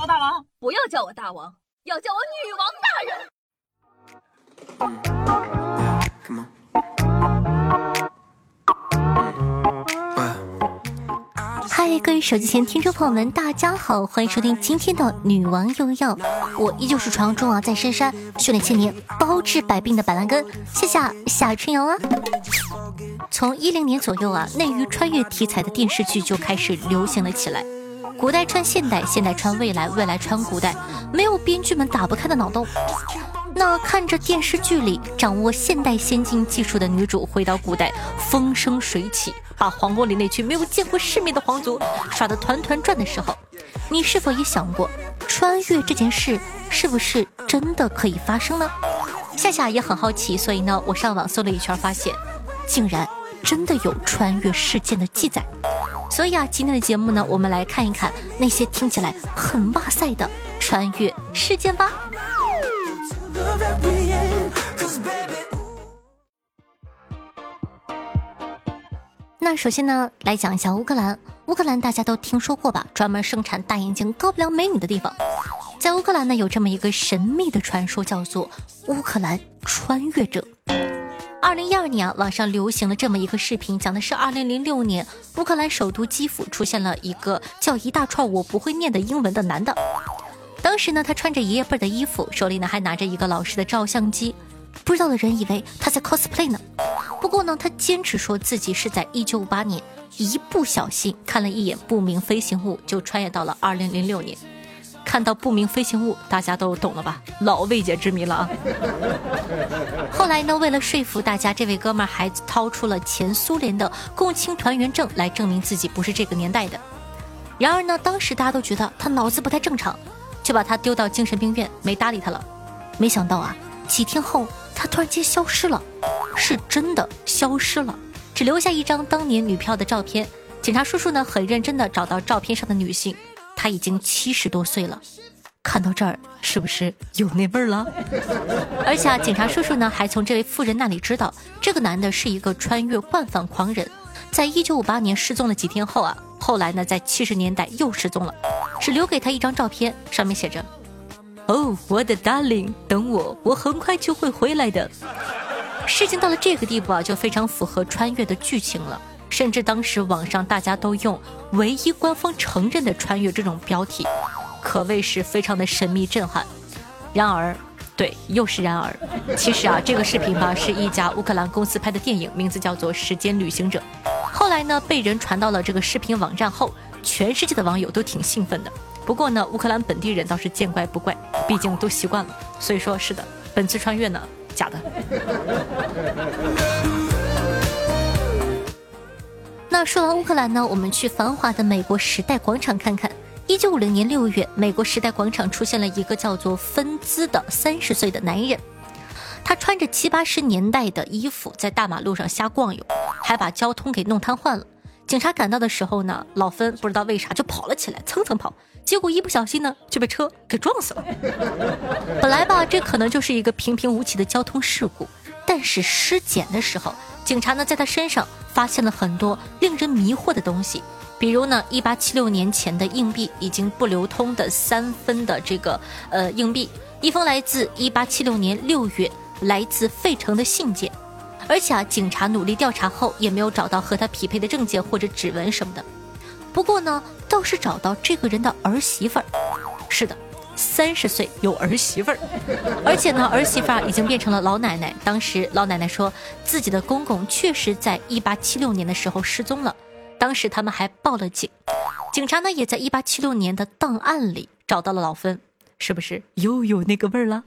我大王，不要叫我大王，要叫我女王大人。嗨，各位手机前听众朋友们，大家好，欢迎收听今天的《女王又要》，我依旧是传说中啊，在深山修炼千年、包治百病的板蓝根，谢谢夏春瑶啊。从一零年左右啊，内娱穿越题材的电视剧就开始流行了起来，古代穿现代，现代穿未来，未来穿古代，没有编剧们打不开的脑洞。那看着电视剧里掌握现代先进技术的女主回到古代，风生水起，把皇宫里那群没有见过世面的皇族耍得团团转的时候，你是否也想过，穿越这件事是不是真的可以发生呢？夏夏也很好奇，所以呢，我上网搜了一圈，发现竟然真的有穿越事件的记载。所以啊，今天的节目呢，我们来看一看那些听起来很哇塞的穿越事件吧。那首先呢，来讲一下乌克兰。乌克兰大家都听说过吧？专门生产大眼睛、高不良美女的地方。在乌克兰呢，有这么一个神秘的传说，叫做乌克兰穿越者。二零一二年啊，网上流行了这么一个视频，讲的是二零零六年乌克兰首都基辅出现了一个叫一大串我不会念的英文的男的。当时呢，他穿着爷爷辈的衣服，手里呢还拿着一个老式的照相机，不知道的人以为他在 cosplay 呢。不过呢，他坚持说自己是在1958年一不小心看了一眼不明飞行物，就穿越到了2006年。看到不明飞行物，大家都懂了吧？老未解之谜了啊！后来呢，为了说服大家，这位哥们儿还掏出了前苏联的共青团员证来证明自己不是这个年代的。然而呢，当时大家都觉得他脑子不太正常。就把他丢到精神病院，没搭理他了。没想到啊，几天后他突然间消失了，是真的消失了，只留下一张当年女票的照片。警察叔叔呢，很认真的找到照片上的女性，她已经七十多岁了。看到这儿，是不是有那味儿了？而且啊，警察叔叔呢，还从这位妇人那里知道，这个男的是一个穿越惯犯狂人，在一九五八年失踪了几天后啊，后来呢，在七十年代又失踪了。只留给他一张照片，上面写着：“哦，我的 darling，等我，我很快就会回来的。”事情到了这个地步啊，就非常符合穿越的剧情了。甚至当时网上大家都用“唯一官方承认的穿越”这种标题，可谓是非常的神秘震撼。然而，对，又是然而，其实啊，这个视频吧是一家乌克兰公司拍的电影，名字叫做《时间旅行者》。后来呢，被人传到了这个视频网站后。全世界的网友都挺兴奋的，不过呢，乌克兰本地人倒是见怪不怪，毕竟都习惯了。所以说是的，本次穿越呢，假的。那说完乌克兰呢，我们去繁华的美国时代广场看看。一九五零年六月，美国时代广场出现了一个叫做芬兹的三十岁的男人，他穿着七八十年代的衣服，在大马路上瞎逛悠，还把交通给弄瘫痪了。警察赶到的时候呢，老芬不知道为啥就跑了起来，蹭蹭跑，结果一不小心呢就被车给撞死了。本来吧，这可能就是一个平平无奇的交通事故，但是尸检的时候，警察呢在他身上发现了很多令人迷惑的东西，比如呢，一八七六年前的硬币已经不流通的三分的这个呃硬币，一封来自一八七六年六月来自费城的信件。而且啊，警察努力调查后也没有找到和他匹配的证件或者指纹什么的。不过呢，倒是找到这个人的儿媳妇儿。是的，三十岁有儿媳妇儿，而且呢，儿媳妇儿已经变成了老奶奶。当时老奶奶说自己的公公确实在一八七六年的时候失踪了，当时他们还报了警。警察呢，也在一八七六年的档案里找到了老芬，是不是又有那个味儿了？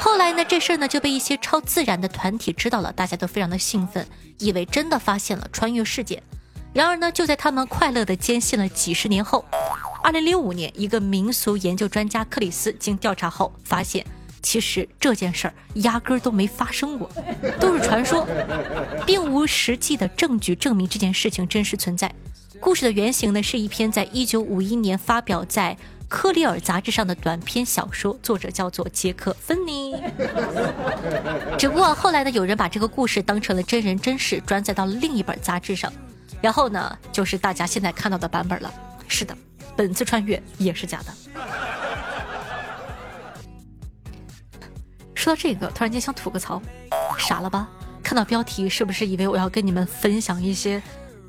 后来呢，这事儿呢就被一些超自然的团体知道了，大家都非常的兴奋，以为真的发现了穿越事件。然而呢，就在他们快乐的坚信了几十年后，二零零五年，一个民俗研究专家克里斯经调查后发现，其实这件事儿压根儿都没发生过，都是传说，并无实际的证据证明这件事情真实存在。故事的原型呢，是一篇在一九五一年发表在。克里尔杂志上的短篇小说，作者叫做杰克·芬尼。只不过后来呢，有人把这个故事当成了真人真事，转载到了另一本杂志上，然后呢，就是大家现在看到的版本了。是的，本次穿越也是假的。说到这个突然间想吐个槽傻了吧？看到标题是不是以为我要跟你们分享一些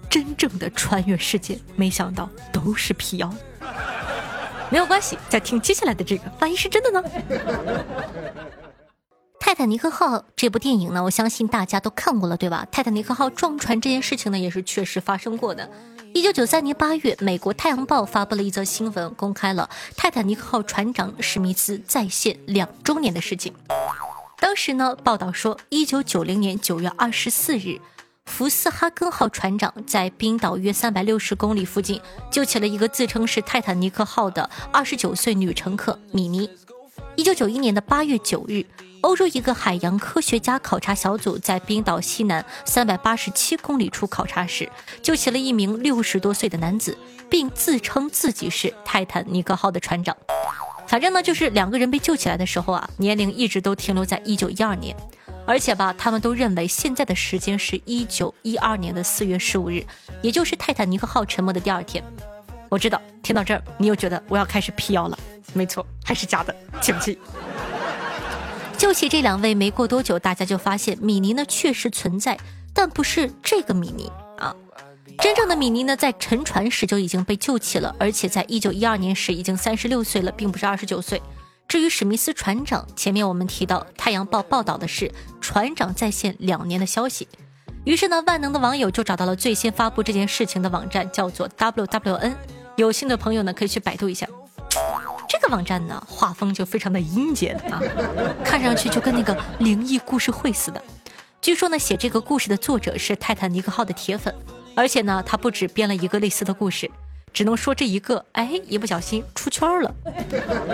真正的穿越世界没想到都是辟谣。没有关系再听接下来的这个万一是真的呢？泰坦尼克号这部电影呢，我相信大家都看过了，对吧？泰坦尼克号撞船这件事情呢，也是确实发生过的。一九九三年八月，美国《太阳报》发布了一则新闻，公开了泰坦尼克号船长史密斯在线两周年的事情。当时呢，报道说，一九九零年九月二十四日，福斯哈根号船长在冰岛约三百六十公里附近救起了一个自称是泰坦尼克号的二十九岁女乘客米妮。一九九一年的八月九日。欧洲一个海洋科学家考察小组在冰岛西南三百八十七公里处考察时，救起了一名六十多岁的男子，并自称自己是泰坦尼克号的船长。反正呢，就是两个人被救起来的时候啊，年龄一直都停留在一九一二年，而且吧，他们都认为现在的时间是一九一二年的四月十五日，也就是泰坦尼克号沉没的第二天。我知道，听到这儿，你又觉得我要开始辟谣了。没错，还是假的，气不气？救起这两位没过多久，大家就发现米妮呢确实存在，但不是这个米妮啊。真正的米妮呢，在沉船时就已经被救起了，而且在一九一二年时已经三十六岁了，并不是二十九岁。至于史密斯船长，前面我们提到《太阳报》报道的是船长在线两年的消息，于是呢，万能的网友就找到了最先发布这件事情的网站，叫做 WWN。有心的朋友呢，可以去百度一下。这个网站呢，画风就非常的阴间啊，看上去就跟那个灵异故事会似的。据说呢，写这个故事的作者是泰坦尼克号的铁粉，而且呢，他不止编了一个类似的故事，只能说这一个，哎，一不小心出圈了。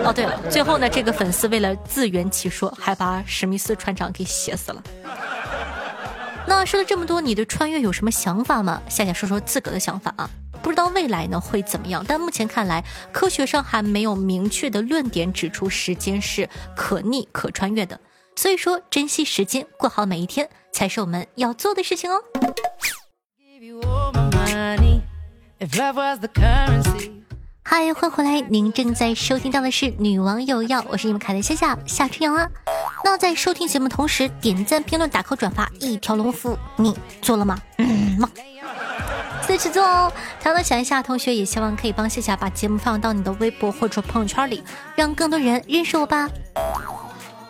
哦，对了，最后呢，这个粉丝为了自圆其说，还把史密斯船长给写死了。那说了这么多，你对穿越有什么想法吗？夏夏说说自个的想法啊。不知道未来呢会怎么样，但目前看来，科学上还没有明确的论点指出时间是可逆可穿越的。所以说，珍惜时间，过好每一天，才是我们要做的事情哦。嗨，欢迎回来！您正在收听到的是《女王有药》，我是你们凯的夏夏夏春阳啊。那在收听节目同时，点赞、评论、打 call、转发，一条龙服务，你做了吗？嗯吗？自己做哦。同样的，想一下同学也希望可以帮夏夏把节目放到你的微博或者朋友圈里，让更多人认识我吧。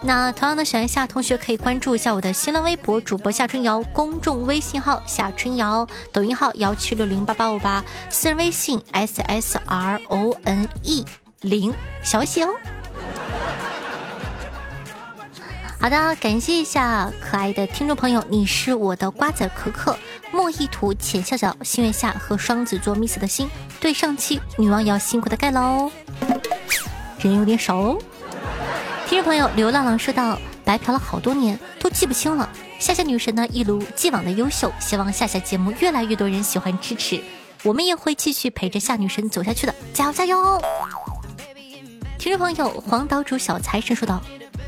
那同样的，想一下同学可以关注一下我的新浪微博主播夏春瑶，公众微信号夏春瑶，抖音号幺七六零八八五八，私人微信 s s r o n e 零小写哦。好的，感谢一下可爱的听众朋友，你是我的瓜子可可、莫意图、浅笑笑、心月下和双子座 miss 的心。对上期女王也要辛苦的盖了哦，人有点少哦。听众朋友流浪浪说道：“白嫖了好多年，都记不清了。夏夏女神呢，一如既往的优秀，希望夏夏节目越来越多人喜欢支持，我们也会继续陪着夏女神走下去的，加油加油！听众朋友黄岛主小财神说道：“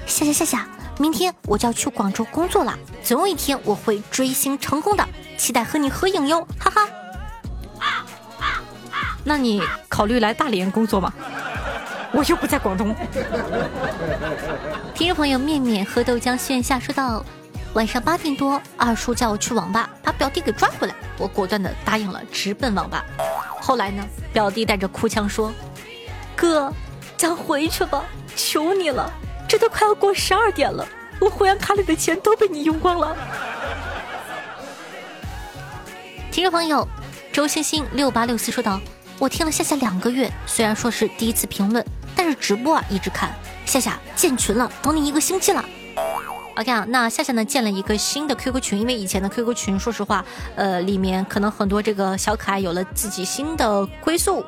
夏夏夏夏。”明天我就要去广州工作了，总有一天我会追星成功的，期待和你合影哟，哈哈。那你考虑来大连工作吗？我又不在广东。听众朋友面面喝豆浆炫下说道：晚上八点多，二叔叫我去网吧把表弟给抓回来，我果断的答应了，直奔网吧。后来呢，表弟带着哭腔说：“哥，咱回去吧，求你了。”这都快要过十二点了，我会员卡里的钱都被你用光了。听众朋友，周星星六八六四说道：“我听了夏夏两个月，虽然说是第一次评论，但是直播啊一直看。夏夏建群了，等你一个星期了。OK 啊，那夏夏呢建了一个新的 QQ 群，因为以前的 QQ 群，说实话，呃，里面可能很多这个小可爱有了自己新的归宿。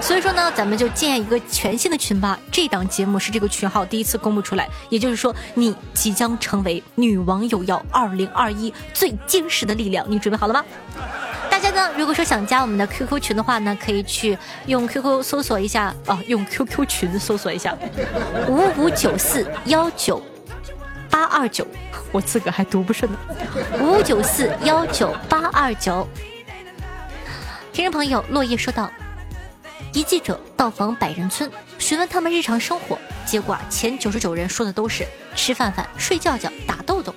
所以说呢，咱们就建一个全新的群吧。这档节目是这个群号第一次公布出来，也就是说，你即将成为女网友要二零二一最坚实的力量。你准备好了吗？大家呢，如果说想加我们的 QQ 群的话呢，可以去用 QQ 搜索一下啊，用 QQ 群搜索一下五五九四幺九八二九，我自个还读不顺呢，五五九四幺九八二九。听众朋友，落叶说道。一记者到访百人村，询问他们日常生活。结果，前九十九人说的都是吃饭饭、睡觉觉、打豆豆。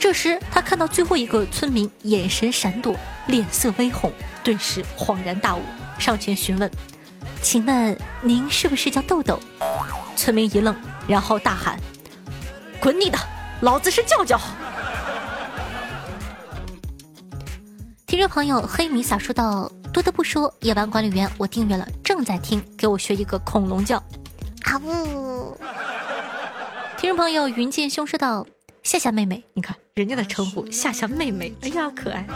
这时他看到最后一个村民眼神闪躲，脸色微红，顿时恍然大悟，上前询问：“请问您是不是叫豆豆？”村民一愣，然后大喊：“滚你的！老子是叫叫！”听众朋友黑米撒说道：“多的不说，夜班管理员，我订阅了，正在听，给我学一个恐龙叫。”啊呜！听众朋友云剑兄说道：“夏夏妹妹，你看人家的称呼夏夏妹妹，哎呀可爱。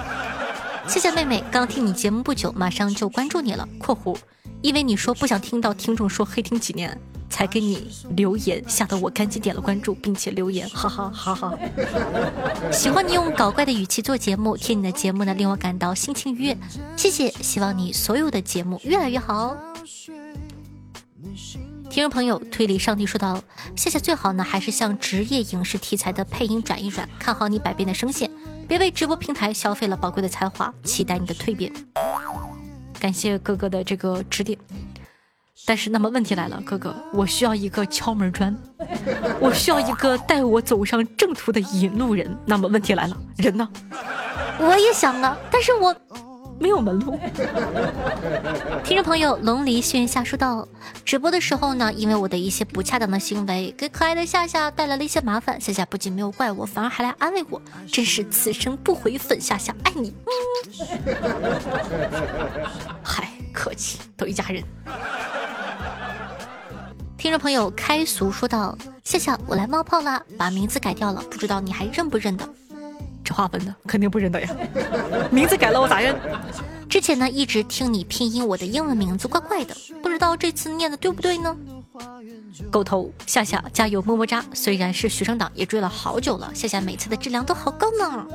夏夏妹妹刚听你节目不久，马上就关注你了。（括弧）因为你说不想听到听众说黑听几年。”才给你留言，吓得我赶紧点了关注，并且留言，哈哈哈哈。喜欢你用搞怪的语气做节目，听你的节目呢令我感到心情愉悦，谢谢。希望你所有的节目越来越好哦。听众朋友，推理上帝说道：“谢谢，最好呢还是向职业影视题材的配音转一转，看好你百变的声线，别为直播平台消费了宝贵的才华，期待你的蜕变。”感谢哥哥的这个指点。但是，那么问题来了，哥哥，我需要一个敲门砖，我需要一个带我走上正途的引路人。那么问题来了，人呢？我也想啊，但是我没有门路。听众朋友，龙离轩下说道：直播的时候呢，因为我的一些不恰当的行为，给可爱的夏夏带来了一些麻烦。夏夏不仅没有怪我，反而还来安慰我，真是此生不悔粉夏夏，爱你。嗨，客气，都一家人。听众朋友开俗说道：“夏夏，我来冒泡了，把名字改掉了，不知道你还认不认得？这话问的肯定不认得呀，名字改了我咋认？之前呢一直听你拼音，我的英文名字怪怪的，不知道这次念的对不对呢？狗头夏夏加油么么哒！虽然是学生党，也追了好久了，夏夏每次的质量都好高呢。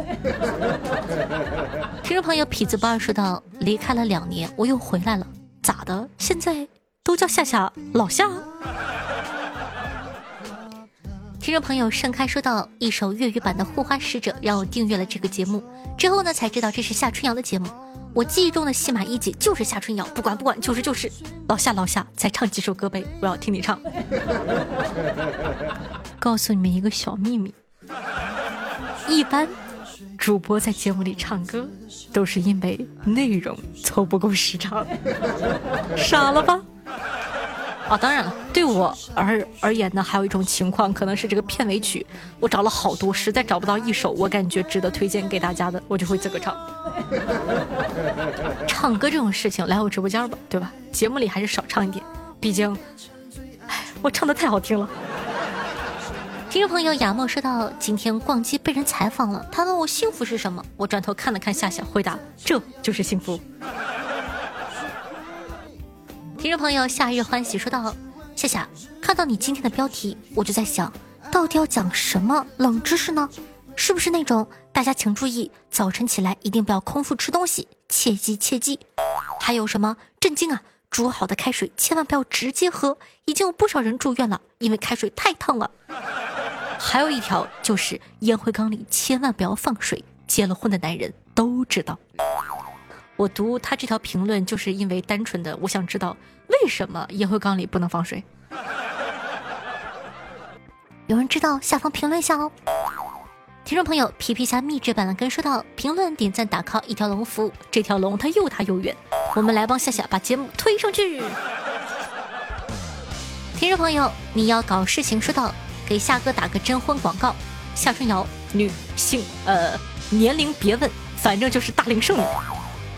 听众朋友痞子不二说道：离开了两年，我又回来了，咋的？现在？”都叫夏夏老夏。听众朋友盛开说到一首粤语版的《护花使者》，让我订阅了这个节目。之后呢，才知道这是夏春瑶的节目。我记忆中的戏码一姐就是夏春瑶，不管不管，就是就是老夏老夏，再唱几首歌呗，我要听你唱。告诉你们一个小秘密，一般主播在节目里唱歌，都是因为内容凑不够时长，傻了吧？哦，当然了，对我而而言呢，还有一种情况，可能是这个片尾曲，我找了好多，实在找不到一首我感觉值得推荐给大家的，我就会自个唱。唱歌这种事情，来我直播间吧，对吧？节目里还是少唱一点，毕竟，哎，我唱的太好听了。听众朋友雅默说到，今天逛街被人采访了，他问我幸福是什么，我转头看了看夏夏，回答这就是幸福。听众朋友夏日欢喜说道：“夏夏，看到你今天的标题，我就在想，到底要讲什么冷知识呢？是不是那种大家请注意，早晨起来一定不要空腹吃东西，切记切记。还有什么震惊啊？煮好的开水千万不要直接喝，已经有不少人住院了，因为开水太烫了。还有一条就是烟灰缸里千万不要放水，结了婚的男人都知道。”我读他这条评论，就是因为单纯的我想知道为什么烟灰缸里不能放水。有人知道下方评论一下哦。听众朋友皮皮虾秘制版的跟说道：评论点赞打 call 一条龙服务，这条龙它又大又远，我们来帮夏夏把节目推上去。听众朋友你要搞事情说道：给夏哥打个征婚广告，夏春瑶，女性，呃，年龄别问，反正就是大龄剩女。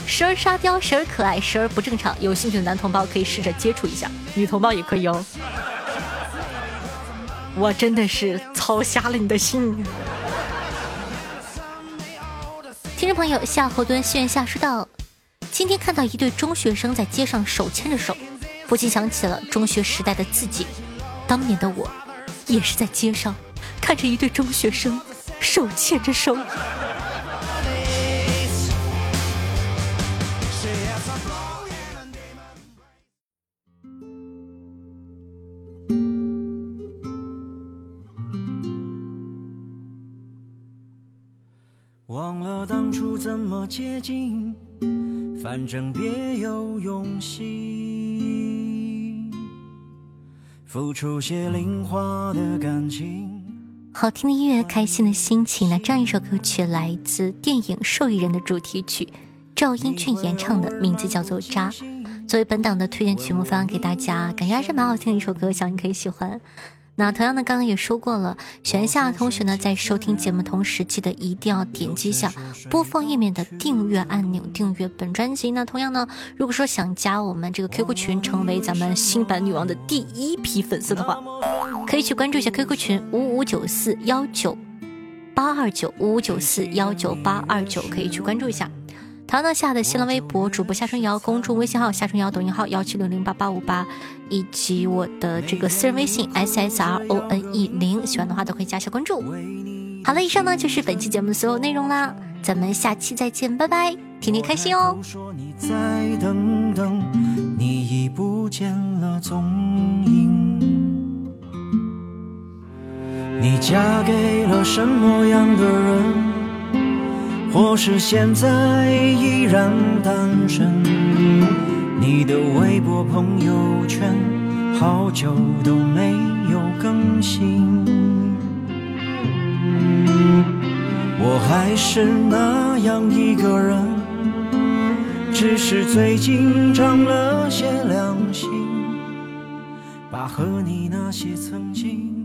时而沙雕，时而可爱，时而不正常。有兴趣的男同胞可以试着接触一下，女同胞也可以哦。我真的是操瞎了你的心。听众朋友夏侯惇线下说道：“今天看到一对中学生在街上手牵着手，不禁想起了中学时代的自己。当年的我，也是在街上看着一对中学生手牵着手。”接近，反正别有用心。付出些零花的感情。好听的音乐，开心的心情。那这样一首歌曲来自电影《受益人》的主题曲，赵英俊演唱的，名字叫做《渣》。作为本档的推荐曲目，分享给大家，感觉还是蛮好听的一首歌，希望你可以喜欢。那同样的，刚刚也说过了，选项的同学呢，在收听节目同时，记得一定要点击一下播放页面的订阅按钮，订阅本专辑。那同样呢，如果说想加我们这个 QQ 群，成为咱们新版女王的第一批粉丝的话，可以去关注一下 QQ 群五五九四幺九八二九五五九四幺九八二九，可以去关注一下。唐唐下的新浪微博主播夏春瑶，公众微信号夏春瑶，抖音号幺七六零八八五八，以及我的这个私人微信 s s r o n e 零，喜欢的话都可以加下关注。好了，以上呢就是本期节目的所有内容啦，咱们下期再见，拜拜，天天开心哦。你嫁给了什么样的人？或是现在依然单身，你的微博朋友圈好久都没有更新。我还是那样一个人，只是最近长了些良心，把和你那些曾经。